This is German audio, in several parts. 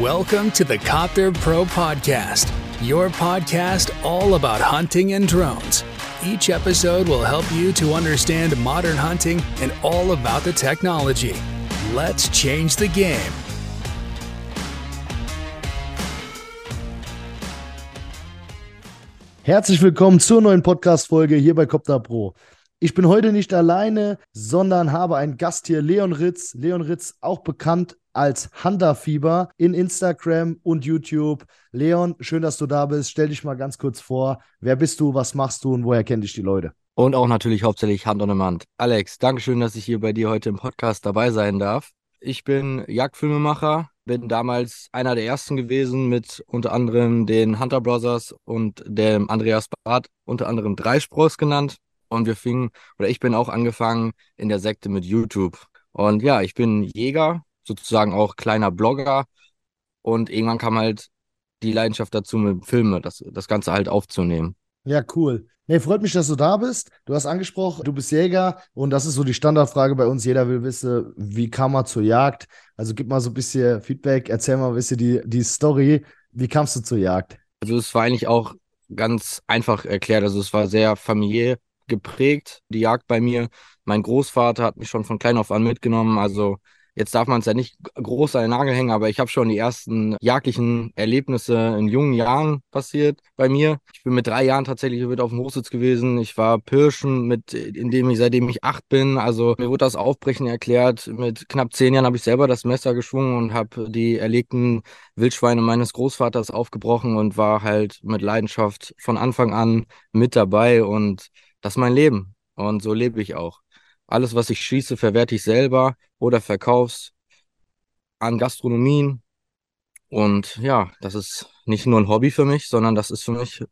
Welcome to the Copter Pro Podcast, your podcast all about hunting and drones. Each episode will help you to understand modern hunting and all about the technology. Let's change the game. Herzlich willkommen zur neuen Podcast-Folge hier bei Copter Pro. Ich bin heute nicht alleine, sondern habe einen Gast hier, Leon Ritz. Leon Ritz, auch bekannt als Hunterfieber in Instagram und YouTube. Leon, schön, dass du da bist. Stell dich mal ganz kurz vor. Wer bist du, was machst du und woher kennen dich die Leute? Und auch natürlich hauptsächlich Hand on Demand. Alex, Dankeschön, dass ich hier bei dir heute im Podcast dabei sein darf. Ich bin Jagdfilmemacher, bin damals einer der ersten gewesen mit unter anderem den Hunter Brothers und dem Andreas Barth, unter anderem Dreispross genannt. Und wir fingen, oder ich bin auch angefangen in der Sekte mit YouTube. Und ja, ich bin Jäger, sozusagen auch kleiner Blogger. Und irgendwann kam halt die Leidenschaft dazu, mit Filme, das, das Ganze halt aufzunehmen. Ja, cool. Nee, freut mich, dass du da bist. Du hast angesprochen, du bist Jäger und das ist so die Standardfrage bei uns. Jeder will wissen, wie kam man zur Jagd? Also gib mal so ein bisschen Feedback, erzähl mal ein bisschen die, die Story. Wie kamst du zur Jagd? Also es war eigentlich auch ganz einfach erklärt. Also es war sehr familiär geprägt, die Jagd bei mir. Mein Großvater hat mich schon von klein auf an mitgenommen. Also Jetzt darf man es ja nicht groß an den Nagel hängen, aber ich habe schon die ersten jagdlichen Erlebnisse in jungen Jahren passiert bei mir. Ich bin mit drei Jahren tatsächlich mit auf dem Hochsitz gewesen. Ich war Pirschen, mit, indem ich, seitdem ich acht bin. Also mir wurde das Aufbrechen erklärt. Mit knapp zehn Jahren habe ich selber das Messer geschwungen und habe die erlegten Wildschweine meines Großvaters aufgebrochen und war halt mit Leidenschaft von Anfang an mit dabei. Und das ist mein Leben. Und so lebe ich auch. Alles, was ich schieße, verwerte ich selber oder verkauf's an Gastronomien. Und ja, das ist nicht nur ein Hobby für mich, sondern das ist für mich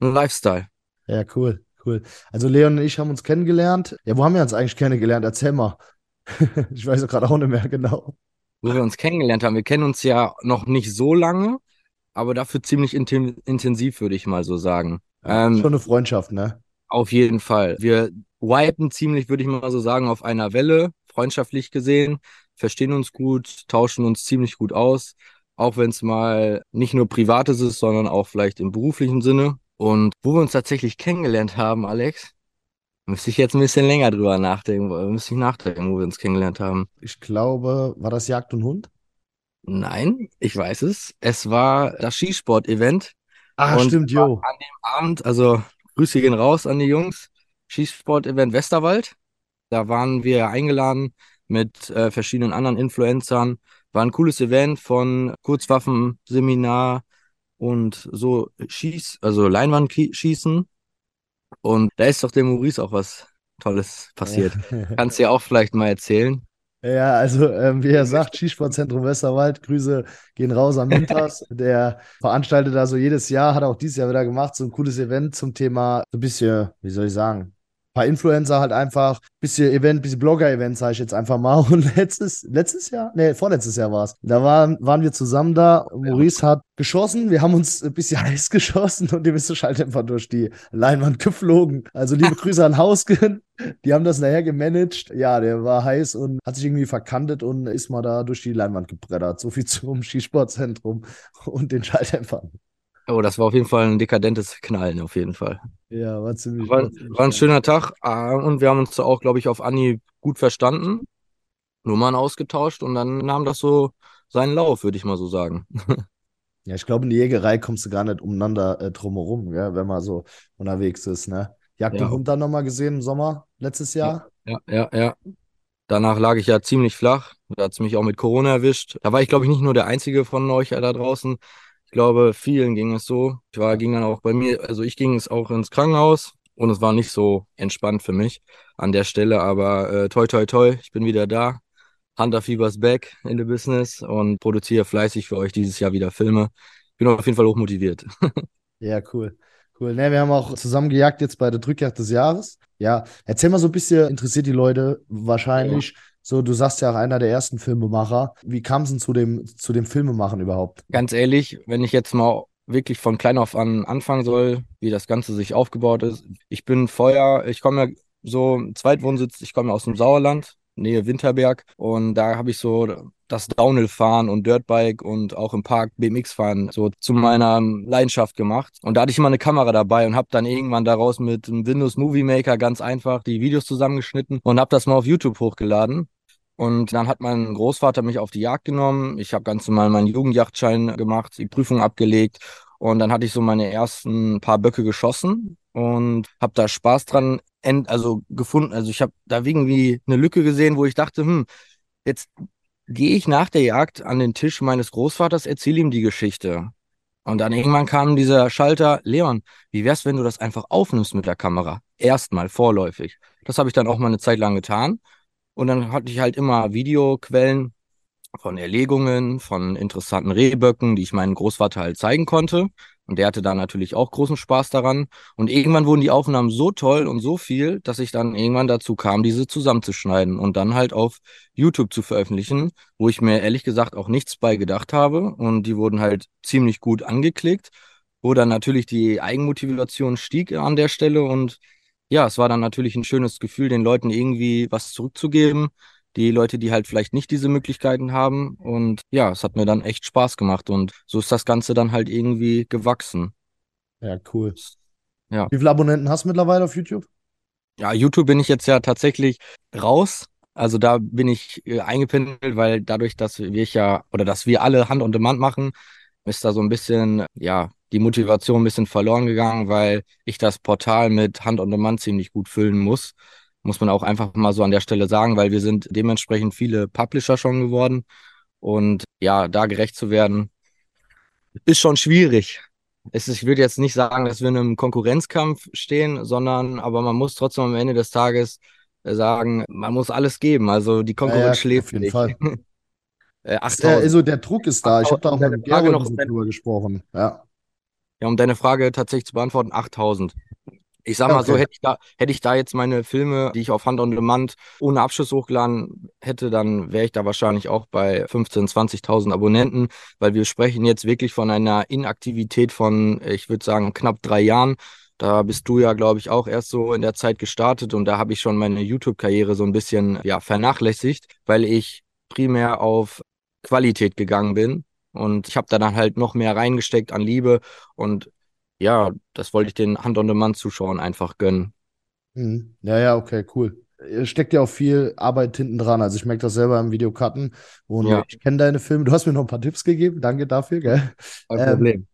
ein Lifestyle. Ja, cool, cool. Also Leon und ich haben uns kennengelernt. Ja, wo haben wir uns eigentlich kennengelernt? Erzähl mal. ich weiß gerade auch nicht mehr genau. Wo wir uns kennengelernt haben. Wir kennen uns ja noch nicht so lange, aber dafür ziemlich intensiv, würde ich mal so sagen. Ähm, Schon eine Freundschaft, ne? Auf jeden Fall. Wir wipen ziemlich, würde ich mal so sagen, auf einer Welle, freundschaftlich gesehen, verstehen uns gut, tauschen uns ziemlich gut aus, auch wenn es mal nicht nur privates ist, sondern auch vielleicht im beruflichen Sinne. Und wo wir uns tatsächlich kennengelernt haben, Alex, müsste ich jetzt ein bisschen länger drüber nachdenken, müsste ich nachdenken, wo wir uns kennengelernt haben. Ich glaube, war das Jagd und Hund? Nein, ich weiß es. Es war das Skisport-Event. Ah, stimmt, jo. An dem Abend, also Grüße gehen raus an die Jungs. Schießsport-Event Westerwald. Da waren wir eingeladen mit äh, verschiedenen anderen Influencern. War ein cooles Event von Kurzwaffenseminar und so Schieß, also Leinwandschießen. Und da ist doch dem Maurice auch was Tolles passiert. Kannst du ja auch vielleicht mal erzählen. Ja, also ähm, wie er sagt, Skisportzentrum Westerwald, Grüße gehen raus an Mintas. Der veranstaltet da so jedes Jahr, hat auch dieses Jahr wieder gemacht, so ein cooles Event zum Thema, so ein bisschen, wie soll ich sagen, paar Influencer halt einfach, bisschen Event, bisschen Blogger-Event, sage ich jetzt einfach mal. Und letztes, letztes Jahr, nee, vorletztes Jahr war es. Da waren, waren wir zusammen da. Maurice hat geschossen. Wir haben uns ein bisschen heiß geschossen und dem ist der Schalldämpfer durch die Leinwand geflogen. Also liebe Grüße an Hausgen. Die haben das nachher gemanagt. Ja, der war heiß und hat sich irgendwie verkantet und ist mal da durch die Leinwand gebreddert. So viel zum Skisportzentrum und den Schalldämpfern. Oh, das war auf jeden Fall ein dekadentes Knallen, auf jeden Fall. Ja, war ziemlich. War, war ein schöner Tag äh, und wir haben uns auch, glaube ich, auf Anni gut verstanden. Nummern ausgetauscht und dann nahm das so seinen Lauf, würde ich mal so sagen. Ja, ich glaube, in die Jägerei kommst du gar nicht umeinander äh, drumherum, gell, wenn man so unterwegs ist, ne? Jagd ja. und Hund dann nochmal gesehen im Sommer letztes Jahr? Ja, ja, ja. Danach lag ich ja ziemlich flach. Da hat es mich auch mit Corona erwischt. Da war ich, glaube ich, nicht nur der Einzige von euch da draußen. Ich glaube, vielen ging es so. Ich war, ging dann auch bei mir, also ich ging es auch ins Krankenhaus und es war nicht so entspannt für mich an der Stelle, aber äh, toi toi toi, ich bin wieder da. Hunter Fevers back in the business und produziere fleißig für euch dieses Jahr wieder Filme. Bin auf jeden Fall hochmotiviert. ja, cool. Cool. Ne, wir haben auch zusammen gejagt jetzt bei der Drückjagd des Jahres. Ja, erzähl mal so ein bisschen, interessiert die Leute wahrscheinlich. Ja. So, du sagst ja auch einer der ersten Filmemacher. Wie kam es denn zu dem, zu dem Filmemachen überhaupt? Ganz ehrlich, wenn ich jetzt mal wirklich von klein auf an anfangen soll, wie das Ganze sich aufgebaut ist. Ich bin vorher, ich komme ja so Zweitwohnsitz, ich komme aus dem Sauerland, Nähe Winterberg. Und da habe ich so das Downhill-Fahren und Dirtbike und auch im Park BMX-Fahren so zu meiner Leidenschaft gemacht. Und da hatte ich immer eine Kamera dabei und habe dann irgendwann daraus mit einem Windows Movie Maker ganz einfach die Videos zusammengeschnitten und habe das mal auf YouTube hochgeladen. Und dann hat mein Großvater mich auf die Jagd genommen. Ich habe ganz normal meinen Jugendjachtschein gemacht, die Prüfung abgelegt und dann hatte ich so meine ersten paar Böcke geschossen und habe da Spaß dran also gefunden. Also ich habe da irgendwie eine Lücke gesehen, wo ich dachte, hm, jetzt gehe ich nach der Jagd an den Tisch meines Großvaters, erzähle ihm die Geschichte. Und dann irgendwann kam dieser Schalter, Leon, wie wär's, wenn du das einfach aufnimmst mit der Kamera? Erstmal, vorläufig. Das habe ich dann auch mal eine Zeit lang getan. Und dann hatte ich halt immer Videoquellen von Erlegungen, von interessanten Rehböcken, die ich meinem Großvater halt zeigen konnte. Und der hatte da natürlich auch großen Spaß daran. Und irgendwann wurden die Aufnahmen so toll und so viel, dass ich dann irgendwann dazu kam, diese zusammenzuschneiden und dann halt auf YouTube zu veröffentlichen, wo ich mir ehrlich gesagt auch nichts bei gedacht habe. Und die wurden halt ziemlich gut angeklickt, wo dann natürlich die Eigenmotivation stieg an der Stelle. Und ja, es war dann natürlich ein schönes Gefühl, den Leuten irgendwie was zurückzugeben die Leute, die halt vielleicht nicht diese Möglichkeiten haben. Und ja, es hat mir dann echt Spaß gemacht und so ist das Ganze dann halt irgendwie gewachsen. Ja, cool. Ja. Wie viele Abonnenten hast du mittlerweile auf YouTube? Ja, YouTube bin ich jetzt ja tatsächlich raus. Also da bin ich äh, eingependelt, weil dadurch, dass wir ja oder dass wir alle Hand on Demand machen, ist da so ein bisschen, ja, die Motivation ein bisschen verloren gegangen, weil ich das Portal mit Hand on Demand ziemlich gut füllen muss muss man auch einfach mal so an der Stelle sagen, weil wir sind dementsprechend viele Publisher schon geworden. Und ja, da gerecht zu werden, ist schon schwierig. Es ist, ich würde jetzt nicht sagen, dass wir in einem Konkurrenzkampf stehen, sondern aber man muss trotzdem am Ende des Tages sagen, man muss alles geben. Also die Konkurrenz ja, ja, schläft auf jeden nicht. Fall. äh, der, also der Druck ist da. Ich habe da auch mit Gerald noch drüber gesprochen. Ja. Ja, um deine Frage tatsächlich zu beantworten, 8000. Ich sag mal okay. so, hätte ich, da, hätte ich da jetzt meine Filme, die ich auf Hand on Demand ohne Abschluss hochgeladen hätte, dann wäre ich da wahrscheinlich auch bei 15.000, 20.000 Abonnenten, weil wir sprechen jetzt wirklich von einer Inaktivität von, ich würde sagen, knapp drei Jahren. Da bist du ja, glaube ich, auch erst so in der Zeit gestartet und da habe ich schon meine YouTube-Karriere so ein bisschen ja, vernachlässigt, weil ich primär auf Qualität gegangen bin. Und ich habe da dann halt noch mehr reingesteckt an Liebe und ja, das wollte ich den Hand-on-Demand-Zuschauern einfach gönnen. Mhm. Ja, ja, okay, cool. Steckt ja auch viel Arbeit hinten dran. Also ich merke das selber im Video cutten und ja. ich kenne deine Filme. Du hast mir noch ein paar Tipps gegeben. Danke dafür, gell? Kein ähm, Problem.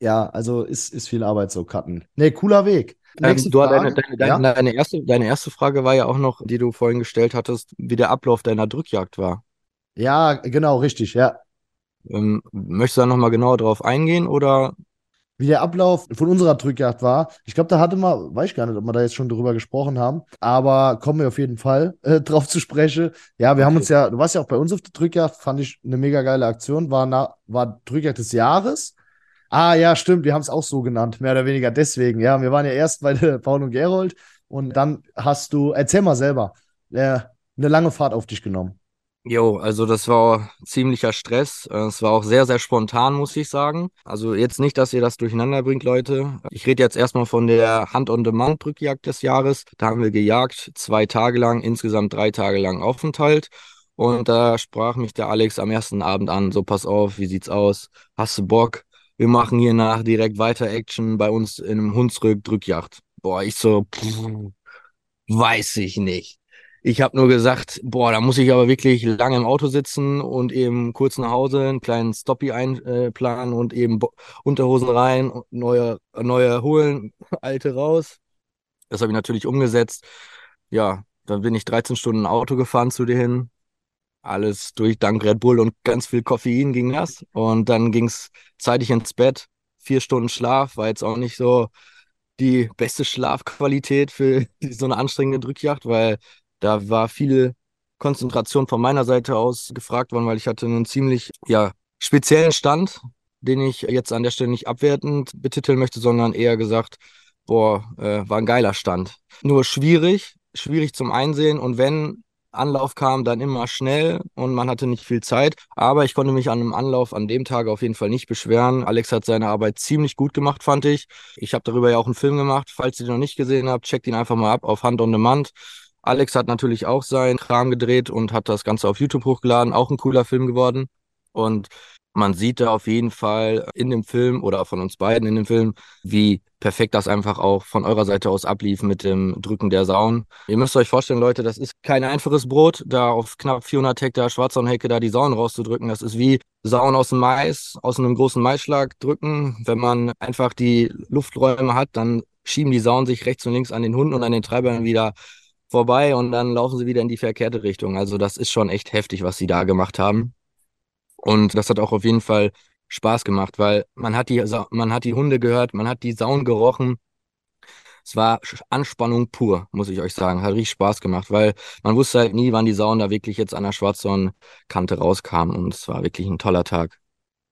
Ja, also ist, ist viel Arbeit so cutten. Nee, cooler Weg. Ähm, du, deine, deine, ja? deine, erste, deine erste Frage war ja auch noch, die du vorhin gestellt hattest, wie der Ablauf deiner Drückjagd war. Ja, genau, richtig, ja. Ähm, möchtest du da nochmal genauer drauf eingehen oder wie der Ablauf von unserer Drückjagd war. Ich glaube, da hatte man, weiß ich gar nicht, ob wir da jetzt schon drüber gesprochen haben, aber kommen wir auf jeden Fall äh, drauf zu sprechen. Ja, wir okay. haben uns ja, du warst ja auch bei uns auf der Drückjagd, fand ich eine mega geile Aktion, war, na, war Drückjagd des Jahres. Ah, ja, stimmt, wir haben es auch so genannt, mehr oder weniger deswegen. Ja, wir waren ja erst bei Paul und Gerold und dann hast du, erzähl mal selber, äh, eine lange Fahrt auf dich genommen. Jo, also das war ziemlicher Stress. Äh, es war auch sehr, sehr spontan, muss ich sagen. Also jetzt nicht, dass ihr das durcheinander bringt, Leute. Ich rede jetzt erstmal von der Hand-on-Demand-Drückjagd des Jahres. Da haben wir gejagt, zwei Tage lang, insgesamt drei Tage lang Aufenthalt. Und da sprach mich der Alex am ersten Abend an, so pass auf, wie sieht's aus? Hast du Bock? Wir machen hier nach direkt weiter Action bei uns in einem Hunsrück Drückjagd. Boah, ich so, pff, weiß ich nicht. Ich habe nur gesagt, boah, da muss ich aber wirklich lange im Auto sitzen und eben kurz nach Hause einen kleinen Stoppie einplanen und eben Unterhosen rein, neue, neue holen, alte raus. Das habe ich natürlich umgesetzt. Ja, dann bin ich 13 Stunden Auto gefahren zu dir hin. Alles durch dank Red Bull und ganz viel Koffein ging das. Und dann ging es zeitig ins Bett. Vier Stunden Schlaf war jetzt auch nicht so die beste Schlafqualität für so eine anstrengende Drückjagd, weil da war viel Konzentration von meiner Seite aus gefragt worden, weil ich hatte einen ziemlich ja, speziellen Stand, den ich jetzt an der Stelle nicht abwertend betiteln möchte, sondern eher gesagt, boah, äh, war ein geiler Stand. Nur schwierig, schwierig zum Einsehen und wenn Anlauf kam, dann immer schnell und man hatte nicht viel Zeit. Aber ich konnte mich an einem Anlauf an dem Tag auf jeden Fall nicht beschweren. Alex hat seine Arbeit ziemlich gut gemacht, fand ich. Ich habe darüber ja auch einen Film gemacht. Falls ihr den noch nicht gesehen habt, checkt ihn einfach mal ab auf Hand on Demand Alex hat natürlich auch seinen Kram gedreht und hat das Ganze auf YouTube hochgeladen. Auch ein cooler Film geworden. Und man sieht da auf jeden Fall in dem Film oder von uns beiden in dem Film, wie perfekt das einfach auch von eurer Seite aus ablief mit dem Drücken der Sauen. Ihr müsst euch vorstellen, Leute, das ist kein einfaches Brot, da auf knapp 400 Hektar Schwarzzaunhecke da die Sauen rauszudrücken. Das ist wie Sauen aus dem Mais, aus einem großen Maisschlag drücken. Wenn man einfach die Lufträume hat, dann schieben die Sauen sich rechts und links an den Hunden und an den Treibern wieder vorbei und dann laufen sie wieder in die verkehrte Richtung. Also das ist schon echt heftig, was sie da gemacht haben. Und das hat auch auf jeden Fall Spaß gemacht, weil man hat die, man hat die Hunde gehört, man hat die Sauen gerochen. Es war Anspannung pur, muss ich euch sagen. Hat richtig Spaß gemacht, weil man wusste halt nie, wann die Sauen da wirklich jetzt an der Schwarzsaunkante rauskamen. Und es war wirklich ein toller Tag.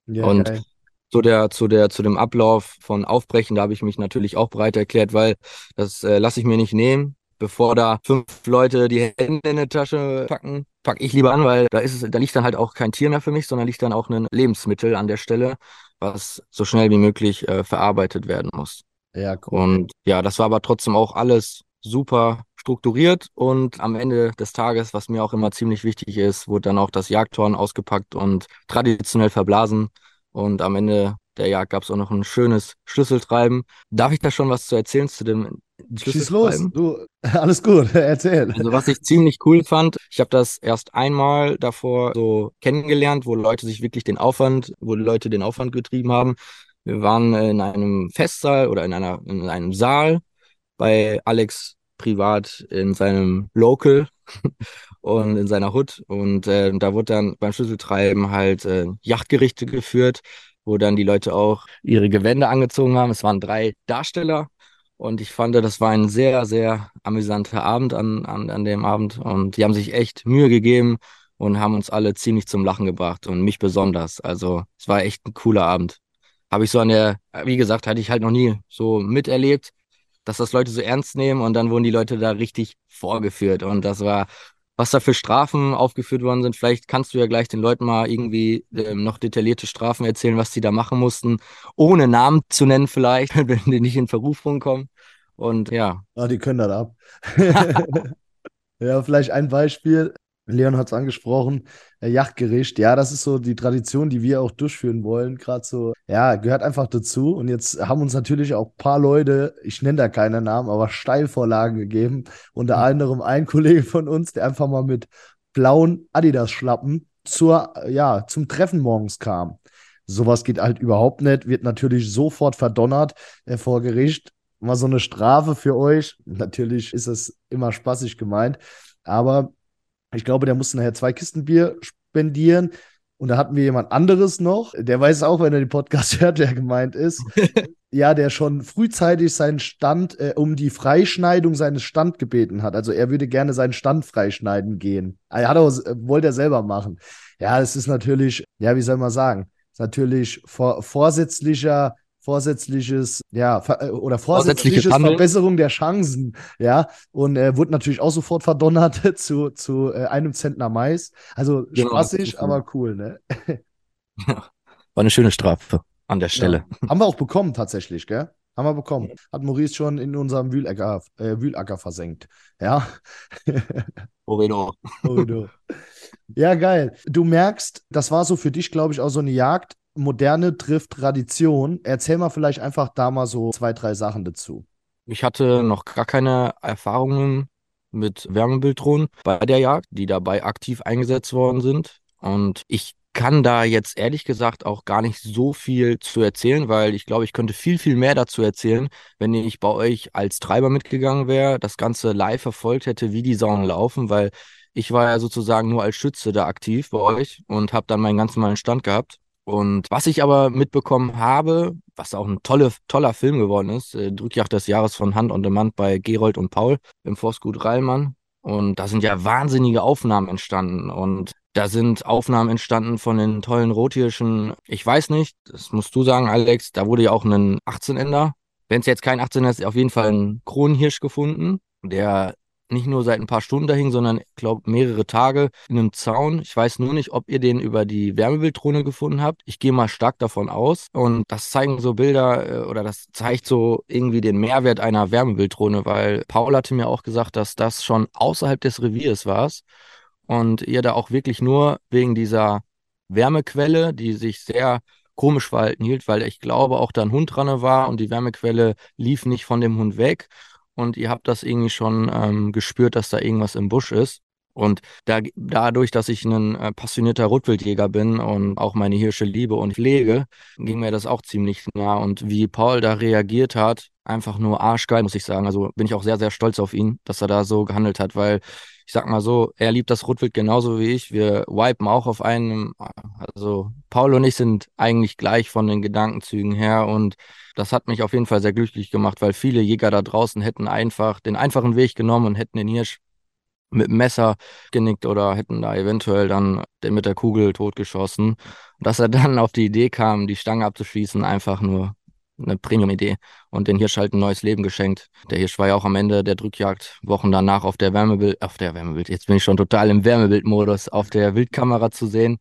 Ja, und geil. zu der, zu der, zu dem Ablauf von Aufbrechen, da habe ich mich natürlich auch bereit erklärt, weil das äh, lasse ich mir nicht nehmen bevor da fünf Leute die Hände in die Tasche packen, packe ich lieber an, weil da ist es, da liegt dann halt auch kein Tier mehr für mich, sondern liegt dann auch ein Lebensmittel an der Stelle, was so schnell wie möglich äh, verarbeitet werden muss. Ja, cool. Und ja, das war aber trotzdem auch alles super strukturiert und am Ende des Tages, was mir auch immer ziemlich wichtig ist, wurde dann auch das Jagdhorn ausgepackt und traditionell verblasen. Und am Ende der Jagd gab es auch noch ein schönes Schlüsseltreiben. Darf ich da schon was zu erzählen zu dem Schieß los, du, alles gut, erzähl. Also was ich ziemlich cool fand, ich habe das erst einmal davor so kennengelernt, wo Leute sich wirklich den Aufwand, wo Leute den Aufwand getrieben haben. Wir waren in einem Festsaal oder in einer in einem Saal bei Alex privat in seinem Local und in seiner Hut und äh, da wurde dann beim Schlüsseltreiben halt äh, Yachtgerichte geführt, wo dann die Leute auch ihre Gewände angezogen haben. Es waren drei Darsteller und ich fand, das war ein sehr, sehr amüsanter Abend an, an, an dem Abend. Und die haben sich echt Mühe gegeben und haben uns alle ziemlich zum Lachen gebracht und mich besonders. Also es war echt ein cooler Abend. Habe ich so an der, wie gesagt, hatte ich halt noch nie so miterlebt, dass das Leute so ernst nehmen und dann wurden die Leute da richtig vorgeführt. Und das war was da für Strafen aufgeführt worden sind. Vielleicht kannst du ja gleich den Leuten mal irgendwie ähm, noch detaillierte Strafen erzählen, was die da machen mussten, ohne Namen zu nennen vielleicht, wenn die nicht in Verrufung kommen. Und ja. Ah, die können das ab. ja, vielleicht ein Beispiel. Leon hat es angesprochen, äh, Yachtgericht. Ja, das ist so die Tradition, die wir auch durchführen wollen. Gerade so, ja, gehört einfach dazu. Und jetzt haben uns natürlich auch ein paar Leute, ich nenne da keine Namen, aber Steilvorlagen gegeben. Unter mhm. anderem ein Kollege von uns, der einfach mal mit blauen Adidas-Schlappen zur, ja, zum Treffen morgens kam. Sowas geht halt überhaupt nicht, wird natürlich sofort verdonnert äh, vor Gericht. Mal so eine Strafe für euch. Natürlich ist es immer spaßig gemeint, aber ich glaube, der musste nachher zwei Kisten Bier spendieren. Und da hatten wir jemand anderes noch, der weiß auch, wenn er den Podcast hört, wer gemeint ist. ja, der schon frühzeitig seinen Stand äh, um die Freischneidung seines Stand gebeten hat. Also er würde gerne seinen Stand freischneiden gehen. Er hat auch, wollte er selber machen. Ja, es ist natürlich, ja, wie soll man sagen, ist natürlich vor, vorsätzlicher vorsätzliches, ja, äh, oder vorsätzliches Verbesserung der Chancen, ja, und äh, wurde natürlich auch sofort verdonnert zu, zu äh, einem Zentner Mais. Also genau, spaßig, aber cool, ne? War eine schöne Strafe an der Stelle. Ja. Haben wir auch bekommen tatsächlich, gell? Haben wir bekommen. Hat Maurice schon in unserem Wühlacker, äh, Wühlacker versenkt. Ja. Orido. Orido. Ja, geil. Du merkst, das war so für dich, glaube ich, auch so eine Jagd, Moderne trifft Tradition. Erzähl mal vielleicht einfach da mal so zwei, drei Sachen dazu. Ich hatte noch gar keine Erfahrungen mit Wärmebilddrohnen bei der Jagd, die dabei aktiv eingesetzt worden sind. Und ich kann da jetzt ehrlich gesagt auch gar nicht so viel zu erzählen, weil ich glaube, ich könnte viel, viel mehr dazu erzählen, wenn ich bei euch als Treiber mitgegangen wäre, das Ganze live verfolgt hätte, wie die Saunen laufen, weil ich war ja sozusagen nur als Schütze da aktiv bei euch und habe dann meinen ganz normalen Stand gehabt. Und was ich aber mitbekommen habe, was auch ein tolle, toller Film geworden ist, äh, Drückjagd des Jahres von Hand und Demand bei Gerold und Paul im Forstgut Reilmann. Und da sind ja wahnsinnige Aufnahmen entstanden. Und da sind Aufnahmen entstanden von den tollen Rothirschen. Ich weiß nicht, das musst du sagen, Alex, da wurde ja auch ein 18-Ender. Wenn es jetzt kein 18 er ist, auf jeden Fall ein Kronenhirsch gefunden, der nicht nur seit ein paar Stunden da hing, sondern ich glaube mehrere Tage in einem Zaun. Ich weiß nur nicht, ob ihr den über die Wärmebilddrohne gefunden habt. Ich gehe mal stark davon aus. Und das zeigen so Bilder äh, oder das zeigt so irgendwie den Mehrwert einer Wärmebilddrohne, weil Paul hatte mir auch gesagt, dass das schon außerhalb des Reviers war und ihr da auch wirklich nur wegen dieser Wärmequelle, die sich sehr komisch verhalten hielt, weil ich glaube auch da ein Hund dran war und die Wärmequelle lief nicht von dem Hund weg und ihr habt das irgendwie schon ähm, gespürt, dass da irgendwas im Busch ist. Und da, dadurch, dass ich ein äh, passionierter Rotwildjäger bin und auch meine Hirsche liebe und pflege, ging mir das auch ziemlich nah. Und wie Paul da reagiert hat, einfach nur arschgeil, muss ich sagen. Also bin ich auch sehr, sehr stolz auf ihn, dass er da so gehandelt hat, weil ich sag mal so, er liebt das Rotwild genauso wie ich. Wir wipen auch auf einem, also Paul und ich sind eigentlich gleich von den Gedankenzügen her und das hat mich auf jeden Fall sehr glücklich gemacht, weil viele Jäger da draußen hätten einfach den einfachen Weg genommen und hätten den Hirsch mit dem Messer genickt oder hätten da eventuell dann mit der Kugel totgeschossen. Dass er dann auf die Idee kam, die Stange abzuschießen, einfach nur eine Premium-Idee und den Hirsch halt ein neues Leben geschenkt. Der Hirsch war ja auch am Ende der Drückjagd Wochen danach auf der Wärmebild, auf der Wärmebild, jetzt bin ich schon total im Wärmebildmodus, auf der Wildkamera zu sehen.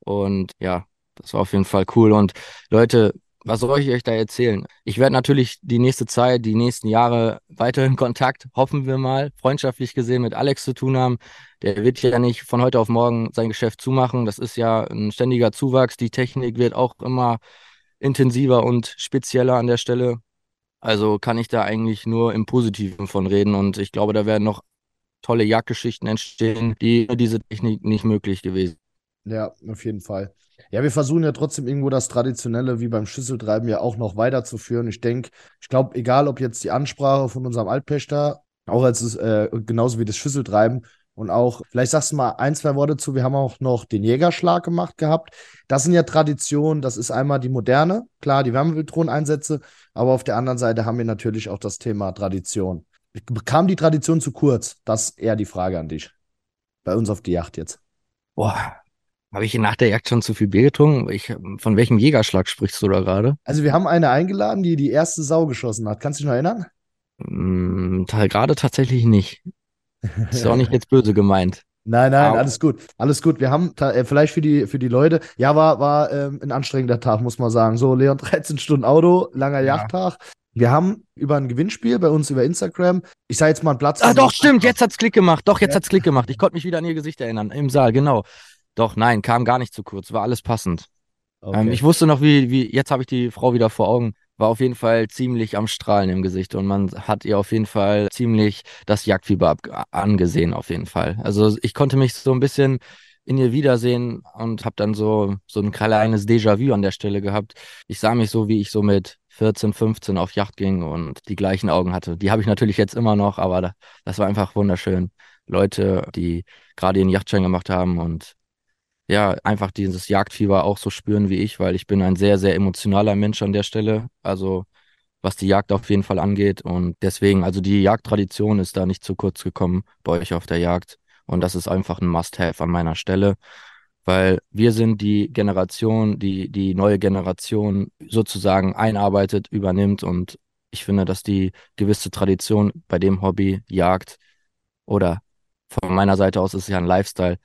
Und ja, das war auf jeden Fall cool. Und Leute, was soll ich euch da erzählen? Ich werde natürlich die nächste Zeit, die nächsten Jahre weiterhin Kontakt, hoffen wir mal, freundschaftlich gesehen mit Alex zu tun haben. Der wird ja nicht von heute auf morgen sein Geschäft zumachen. Das ist ja ein ständiger Zuwachs. Die Technik wird auch immer intensiver und spezieller an der Stelle. Also kann ich da eigentlich nur im Positiven von reden und ich glaube, da werden noch tolle Jagdgeschichten entstehen, die diese Technik nicht möglich gewesen. Ja, auf jeden Fall. Ja, wir versuchen ja trotzdem irgendwo das Traditionelle wie beim Schüsseltreiben ja auch noch weiterzuführen. Ich denke, ich glaube, egal ob jetzt die Ansprache von unserem Altpächter, auch als äh, genauso wie das Schüsseltreiben, und auch, vielleicht sagst du mal ein, zwei Worte zu. Wir haben auch noch den Jägerschlag gemacht gehabt. Das sind ja Traditionen. Das ist einmal die moderne, klar, die Wärmebildrohnen-Einsätze. Aber auf der anderen Seite haben wir natürlich auch das Thema Tradition. Kam die Tradition zu kurz? Das ist eher die Frage an dich. Bei uns auf die Yacht jetzt. Boah, habe ich nach der Jagd schon zu viel Bier getrunken? Ich, von welchem Jägerschlag sprichst du da gerade? Also wir haben eine eingeladen, die die erste Sau geschossen hat. Kannst du dich noch erinnern? Mm, gerade tatsächlich nicht. Ist auch nicht jetzt böse gemeint. Nein, nein, alles gut. Alles gut. Wir haben äh, vielleicht für die, für die Leute, ja, war, war ähm, ein anstrengender Tag, muss man sagen. So, Leon, 13 Stunden Auto, langer ja. Yachttag. Wir haben über ein Gewinnspiel bei uns über Instagram, ich sage jetzt mal einen Platz. Ah, doch, stimmt, jetzt hat's Klick gemacht. Doch, jetzt ja. hat's Klick gemacht. Ich konnte mich wieder an ihr Gesicht erinnern, im Saal, genau. Doch, nein, kam gar nicht zu kurz, war alles passend. Ähm, okay. Ähm, ich wusste noch, wie, wie, jetzt habe ich die Frau wieder vor Augen war auf jeden Fall ziemlich am Strahlen im Gesicht und man hat ihr auf jeden Fall ziemlich das Jagdfieber angesehen, auf jeden Fall. Also ich konnte mich so ein bisschen in ihr wiedersehen und habe dann so, so ein kleines Déjà-vu an der Stelle gehabt. Ich sah mich so, wie ich so mit 14, 15 auf Yacht ging und die gleichen Augen hatte. Die habe ich natürlich jetzt immer noch, aber das war einfach wunderschön. Leute, die gerade ihren Yachtschein gemacht haben und ja, einfach dieses Jagdfieber auch so spüren wie ich, weil ich bin ein sehr, sehr emotionaler Mensch an der Stelle. Also was die Jagd auf jeden Fall angeht. Und deswegen, also die Jagdtradition ist da nicht zu kurz gekommen bei euch auf der Jagd. Und das ist einfach ein Must-Have an meiner Stelle, weil wir sind die Generation, die die neue Generation sozusagen einarbeitet, übernimmt. Und ich finde, dass die gewisse Tradition bei dem Hobby Jagd oder von meiner Seite aus ist es ja ein Lifestyle,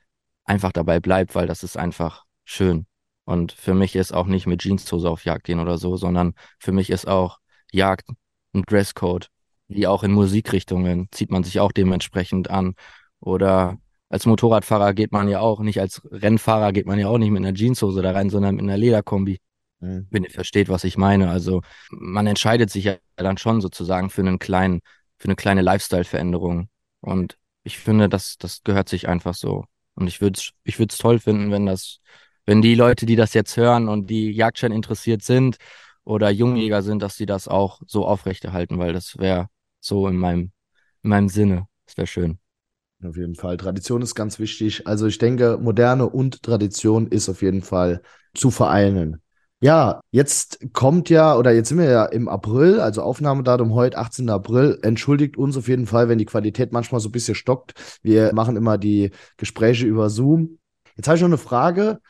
einfach dabei bleibt, weil das ist einfach schön. Und für mich ist auch nicht mit Jeanshose auf Jagd gehen oder so, sondern für mich ist auch Jagd ein Dresscode. Wie auch in Musikrichtungen zieht man sich auch dementsprechend an. Oder als Motorradfahrer geht man ja auch, nicht als Rennfahrer geht man ja auch nicht mit einer Jeanshose da rein, sondern mit einer Lederkombi. Mhm. Wenn ihr versteht, was ich meine. Also man entscheidet sich ja dann schon sozusagen für einen kleinen, für eine kleine Lifestyle-Veränderung. Und ich finde, das, das gehört sich einfach so. Und ich würde es ich würd's toll finden, wenn das, wenn die Leute, die das jetzt hören und die Jagdschein interessiert sind oder Jungjäger sind, dass sie das auch so aufrechterhalten, weil das wäre so in meinem, in meinem Sinne. Das wäre schön. Auf jeden Fall. Tradition ist ganz wichtig. Also ich denke, Moderne und Tradition ist auf jeden Fall zu vereinen. Ja, jetzt kommt ja, oder jetzt sind wir ja im April, also Aufnahmedatum heute, 18. April. Entschuldigt uns auf jeden Fall, wenn die Qualität manchmal so ein bisschen stockt. Wir machen immer die Gespräche über Zoom. Jetzt habe ich noch eine Frage.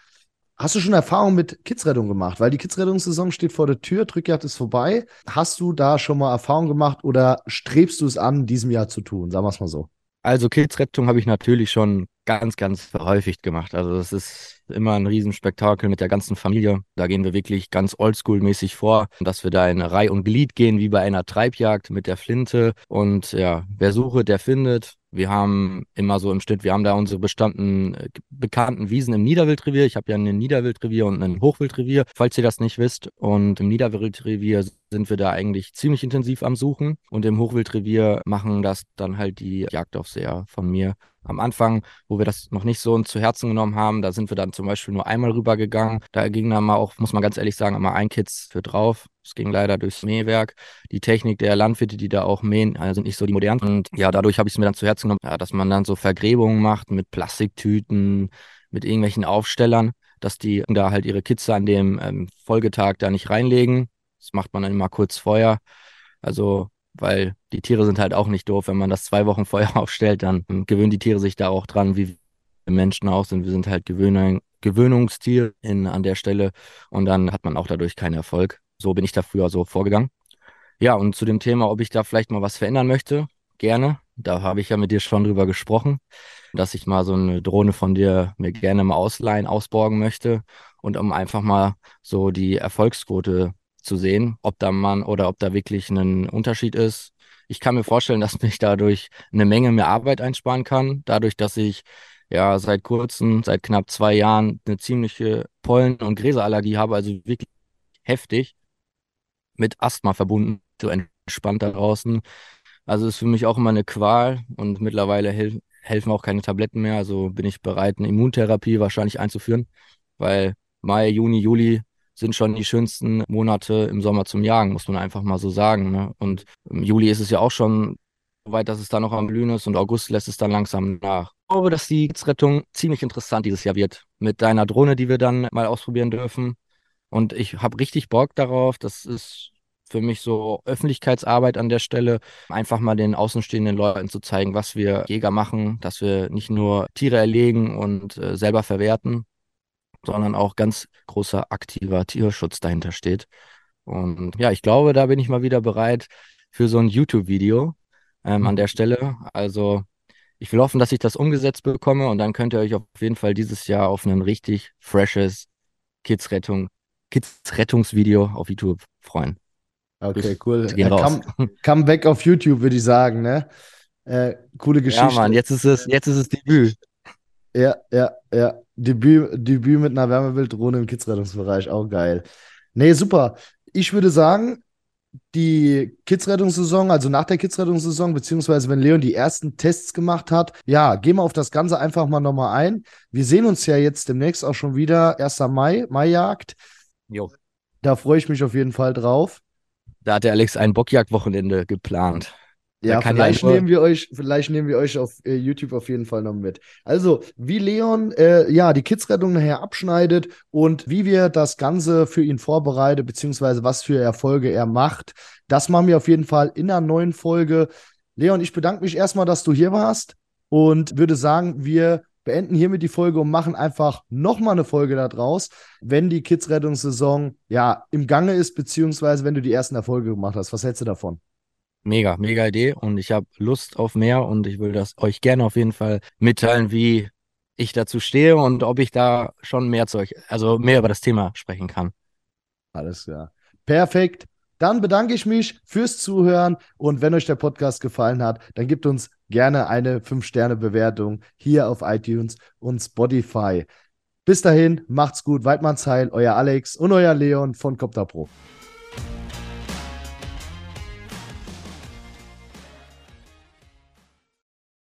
Hast du schon Erfahrung mit Kidsrettung gemacht? Weil die Kidsrettungssaison steht vor der Tür, Drückjagd ist vorbei. Hast du da schon mal Erfahrung gemacht oder strebst du es an, in diesem Jahr zu tun? Sagen wir es mal so. Also Kidsrettung habe ich natürlich schon ganz, ganz häufig gemacht. Also das ist immer ein Riesenspektakel mit der ganzen Familie. Da gehen wir wirklich ganz oldschool-mäßig vor, dass wir da in Reih und Glied gehen, wie bei einer Treibjagd mit der Flinte. Und ja, wer suche, der findet. Wir haben immer so im Schnitt, wir haben da unsere bestanden, äh, bekannten Wiesen im Niederwildrevier. Ich habe ja ein Niederwildrevier und ein Hochwildrevier, falls ihr das nicht wisst. Und im Niederwildrevier sind wir da eigentlich ziemlich intensiv am Suchen. Und im Hochwildrevier machen das dann halt die Jagdaufseher von mir am Anfang, wo wir das noch nicht so zu Herzen genommen haben, da sind wir dann zum Beispiel nur einmal rübergegangen. Da ging dann mal auch, muss man ganz ehrlich sagen, immer ein Kids für drauf. Es ging leider durchs Mähwerk. Die Technik der Landwirte, die da auch mähen, also sind nicht so die modernen. Und ja, dadurch habe ich es mir dann zu Herzen genommen, ja, dass man dann so Vergräbungen macht mit Plastiktüten, mit irgendwelchen Aufstellern, dass die da halt ihre Kitze an dem ähm, Folgetag da nicht reinlegen. Das macht man dann immer kurz vorher. Also weil die Tiere sind halt auch nicht doof. Wenn man das zwei Wochen vorher aufstellt, dann gewöhnen die Tiere sich da auch dran, wie wir Menschen auch sind. Wir sind halt Gewöhnung, Gewöhnungstier in, an der Stelle und dann hat man auch dadurch keinen Erfolg. So bin ich da früher so vorgegangen. Ja, und zu dem Thema, ob ich da vielleicht mal was verändern möchte, gerne. Da habe ich ja mit dir schon drüber gesprochen, dass ich mal so eine Drohne von dir mir gerne mal ausleihen, ausborgen möchte und um einfach mal so die Erfolgsquote zu sehen, ob da man oder ob da wirklich ein Unterschied ist. Ich kann mir vorstellen, dass mich dadurch eine Menge mehr Arbeit einsparen kann, dadurch, dass ich ja seit kurzem, seit knapp zwei Jahren eine ziemliche Pollen- und Gräserallergie habe, also wirklich heftig mit Asthma verbunden, so entspannt da draußen. Also ist für mich auch immer eine Qual und mittlerweile hel helfen auch keine Tabletten mehr. Also bin ich bereit, eine Immuntherapie wahrscheinlich einzuführen, weil Mai, Juni, Juli sind schon die schönsten Monate im Sommer zum Jagen, muss man einfach mal so sagen. Ne? Und im Juli ist es ja auch schon so weit, dass es da noch am Blühen ist und August lässt es dann langsam nach. Ich glaube, dass die Rettung ziemlich interessant dieses Jahr wird. Mit deiner Drohne, die wir dann mal ausprobieren dürfen. Und ich habe richtig Bock darauf. Das ist für mich so Öffentlichkeitsarbeit an der Stelle, einfach mal den außenstehenden Leuten zu zeigen, was wir Jäger machen, dass wir nicht nur Tiere erlegen und äh, selber verwerten, sondern auch ganz großer aktiver Tierschutz dahinter steht. Und ja, ich glaube, da bin ich mal wieder bereit für so ein YouTube-Video ähm, an der Stelle. Also ich will hoffen, dass ich das umgesetzt bekomme und dann könnt ihr euch auf jeden Fall dieses Jahr auf ein richtig freshes Kids-Rettung, Kids-Rettungsvideo auf YouTube freuen. Okay, cool. Äh, come, come back auf YouTube, würde ich sagen, ne? Äh, coole Geschichte. Ja, Mann, jetzt ist es, jetzt ist es Debüt. Ja, ja, ja. Debüt, Debüt mit einer Wärmebilddrohne im Kidsrettungsbereich, auch geil. Nee, super. Ich würde sagen, die Kidsrettungssaison, also nach der Kidsrettungssaison, beziehungsweise wenn Leon die ersten Tests gemacht hat, ja, gehen wir auf das Ganze einfach mal nochmal ein. Wir sehen uns ja jetzt demnächst auch schon wieder, 1. Mai, Maijagd. Jo. Da freue ich mich auf jeden Fall drauf. Da hat der Alex ein Bockjagdwochenende geplant. Ja, vielleicht ja nehmen wir euch, vielleicht nehmen wir euch auf äh, YouTube auf jeden Fall noch mit. Also, wie Leon äh, ja die Kidsrettung nachher abschneidet und wie wir das Ganze für ihn vorbereiten, beziehungsweise was für Erfolge er macht, das machen wir auf jeden Fall in einer neuen Folge. Leon, ich bedanke mich erstmal, dass du hier warst und würde sagen, wir beenden hiermit die Folge und machen einfach nochmal eine Folge da draus, wenn die Kidsrettungssaison ja im Gange ist, beziehungsweise wenn du die ersten Erfolge gemacht hast. Was hältst du davon? Mega, mega Idee und ich habe Lust auf mehr und ich will das euch gerne auf jeden Fall mitteilen, wie ich dazu stehe und ob ich da schon mehr zu euch, also mehr über das Thema sprechen kann. Alles klar. Perfekt. Dann bedanke ich mich fürs Zuhören und wenn euch der Podcast gefallen hat, dann gebt uns gerne eine 5-Sterne-Bewertung hier auf iTunes und Spotify. Bis dahin, macht's gut, Weidmanns Heil, euer Alex und euer Leon von Copter Pro.